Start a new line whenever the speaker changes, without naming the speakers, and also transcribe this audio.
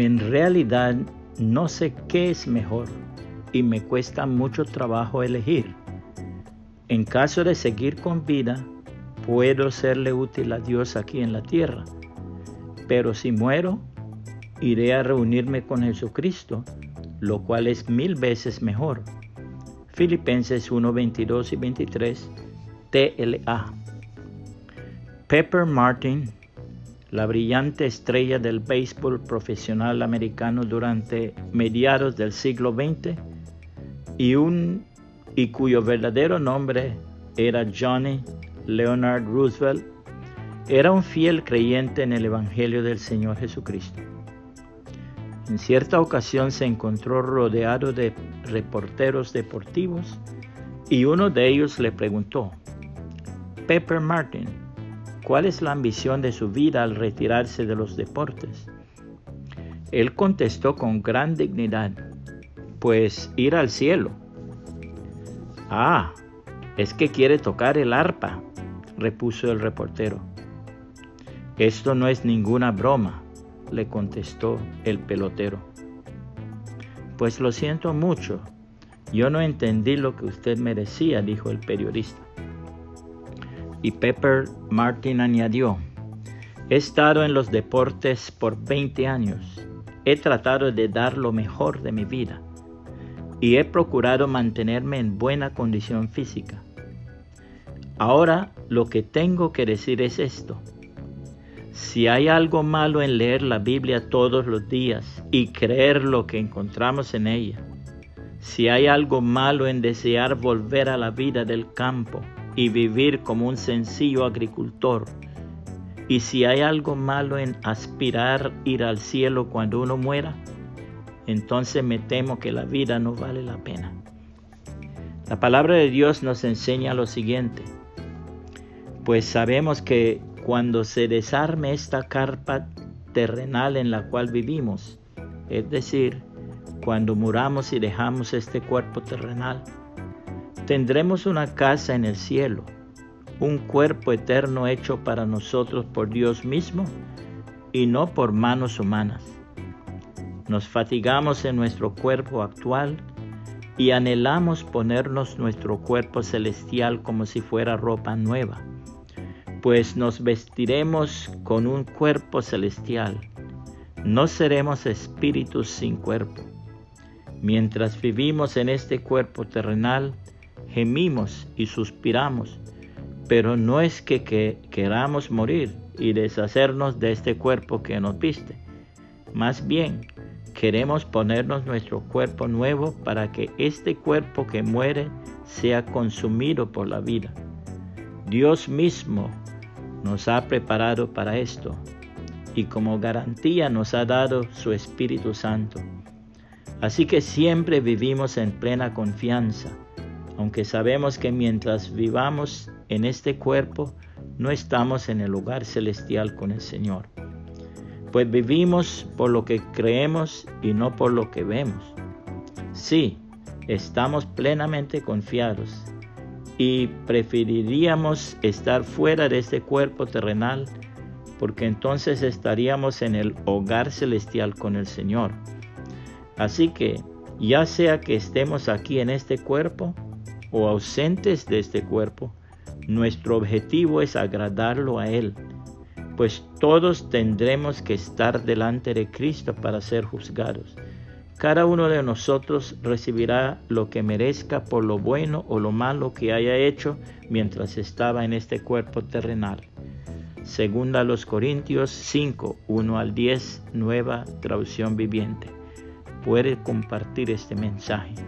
En realidad no sé qué es mejor y me cuesta mucho trabajo elegir. En caso de seguir con vida, puedo serle útil a Dios aquí en la tierra, pero si muero, iré a reunirme con Jesucristo, lo cual es mil veces mejor. Filipenses 1, 22 y 23, TLA. Pepper Martin, la brillante estrella del béisbol profesional americano durante mediados del siglo XX, y, cuyo verdadero nombre era Johnny Leonard Roosevelt, era un fiel creyente en el Evangelio del Señor Jesucristo. En cierta ocasión se encontró rodeado de reporteros deportivos y uno de ellos le preguntó, Pepper Martin, ¿cuál es la ambición de su vida al retirarse de los deportes? Él contestó con gran dignidad, pues ir al cielo. Ah, es que quiere tocar el arpa, repuso el reportero. Esto no es ninguna broma, le contestó el pelotero. Pues lo siento mucho, yo no entendí lo que usted merecía, dijo el periodista. Y Pepper Martin añadió, he estado en los deportes por 20 años, he tratado de dar lo mejor de mi vida y he procurado mantenerme en buena condición física. Ahora lo que tengo que decir es esto. Si hay algo malo en leer la Biblia todos los días y creer lo que encontramos en ella, si hay algo malo en desear volver a la vida del campo y vivir como un sencillo agricultor, y si hay algo malo en aspirar ir al cielo cuando uno muera, entonces me temo que la vida no vale la pena. La palabra de Dios nos enseña lo siguiente, pues sabemos que cuando se desarme esta carpa terrenal en la cual vivimos, es decir, cuando muramos y dejamos este cuerpo terrenal, tendremos una casa en el cielo, un cuerpo eterno hecho para nosotros por Dios mismo y no por manos humanas. Nos fatigamos en nuestro cuerpo actual y anhelamos ponernos nuestro cuerpo celestial como si fuera ropa nueva pues nos vestiremos con un cuerpo celestial. No seremos espíritus sin cuerpo. Mientras vivimos en este cuerpo terrenal, gemimos y suspiramos, pero no es que, que queramos morir y deshacernos de este cuerpo que nos viste. Más bien, queremos ponernos nuestro cuerpo nuevo para que este cuerpo que muere sea consumido por la vida. Dios mismo nos ha preparado para esto y como garantía nos ha dado su Espíritu Santo. Así que siempre vivimos en plena confianza, aunque sabemos que mientras vivamos en este cuerpo, no estamos en el lugar celestial con el Señor. Pues vivimos por lo que creemos y no por lo que vemos. Sí, estamos plenamente confiados y preferiríamos estar fuera de este cuerpo terrenal porque entonces estaríamos en el hogar celestial con el Señor. Así que ya sea que estemos aquí en este cuerpo o ausentes de este cuerpo, nuestro objetivo es agradarlo a Él, pues todos tendremos que estar delante de Cristo para ser juzgados. Cada uno de nosotros recibirá lo que merezca por lo bueno o lo malo que haya hecho mientras estaba en este cuerpo terrenal. Segunda los Corintios 5, 1 al 10, nueva traducción viviente. Puede compartir este mensaje